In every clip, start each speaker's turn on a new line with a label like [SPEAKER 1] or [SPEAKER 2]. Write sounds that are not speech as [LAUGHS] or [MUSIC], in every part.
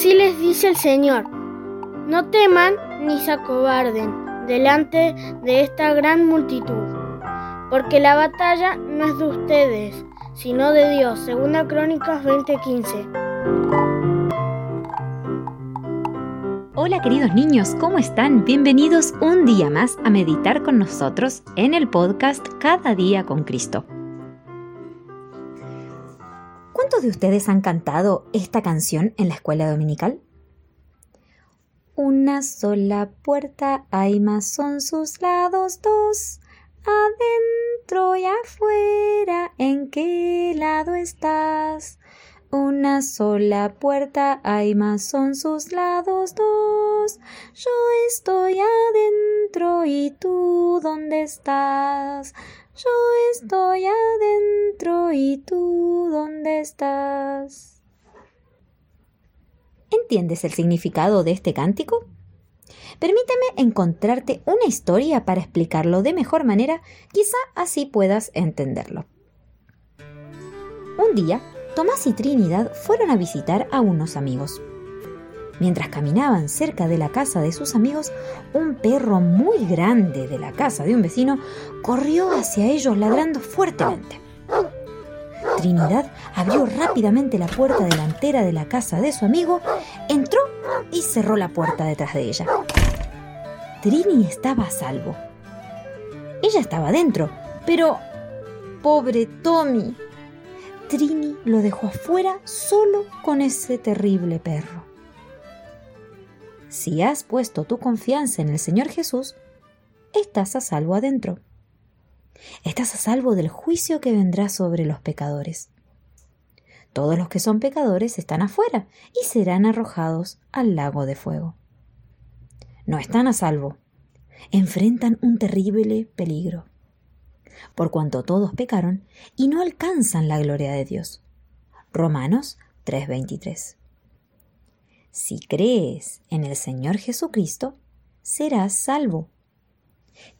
[SPEAKER 1] Así les dice el Señor, no teman ni se acobarden delante de esta gran multitud, porque la batalla no es de ustedes, sino de Dios. Segunda Crónicas 20:15.
[SPEAKER 2] Hola queridos niños, ¿cómo están? Bienvenidos un día más a meditar con nosotros en el podcast Cada día con Cristo. ¿Cuántos de ustedes han cantado esta canción en la escuela dominical? Una sola puerta hay más son sus lados dos, adentro y afuera, ¿en qué lado estás? Una sola puerta hay más son sus lados dos, yo estoy adentro y tú dónde estás? Yo estoy adentro y tú dónde estás. ¿Entiendes el significado de este cántico? Permíteme encontrarte una historia para explicarlo de mejor manera, quizá así puedas entenderlo. Un día, Tomás y Trinidad fueron a visitar a unos amigos. Mientras caminaban cerca de la casa de sus amigos, un perro muy grande de la casa de un vecino corrió hacia ellos ladrando fuertemente. Trinidad abrió rápidamente la puerta delantera de la casa de su amigo, entró y cerró la puerta detrás de ella. Trini estaba a salvo. Ella estaba dentro, pero... Pobre Tommy. Trini lo dejó afuera solo con ese terrible perro. Si has puesto tu confianza en el Señor Jesús, estás a salvo adentro. Estás a salvo del juicio que vendrá sobre los pecadores. Todos los que son pecadores están afuera y serán arrojados al lago de fuego. No están a salvo. Enfrentan un terrible peligro. Por cuanto todos pecaron y no alcanzan la gloria de Dios. Romanos 3:23. Si crees en el Señor Jesucristo, serás salvo.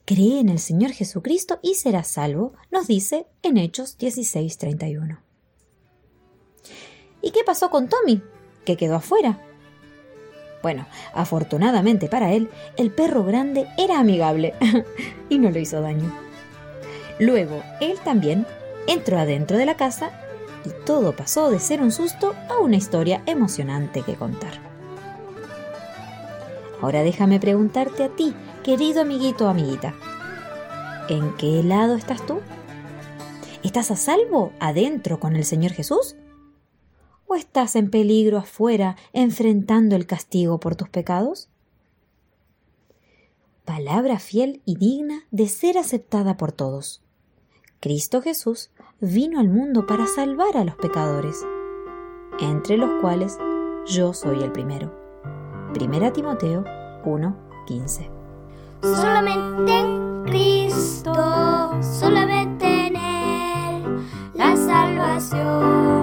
[SPEAKER 2] Cree en el Señor Jesucristo y serás salvo, nos dice en Hechos 16:31. ¿Y qué pasó con Tommy? Que quedó afuera. Bueno, afortunadamente para él, el perro grande era amigable [LAUGHS] y no le hizo daño. Luego, él también entró adentro de la casa y todo pasó de ser un susto a una historia emocionante que contar. Ahora déjame preguntarte a ti, querido amiguito o amiguita, ¿en qué lado estás tú? ¿Estás a salvo adentro con el Señor Jesús? ¿O estás en peligro afuera enfrentando el castigo por tus pecados? Palabra fiel y digna de ser aceptada por todos. Cristo Jesús vino al mundo para salvar a los pecadores, entre los cuales yo soy el primero. Primera Timoteo 1:15.
[SPEAKER 1] Solamente en Cristo, solamente en Él, la salvación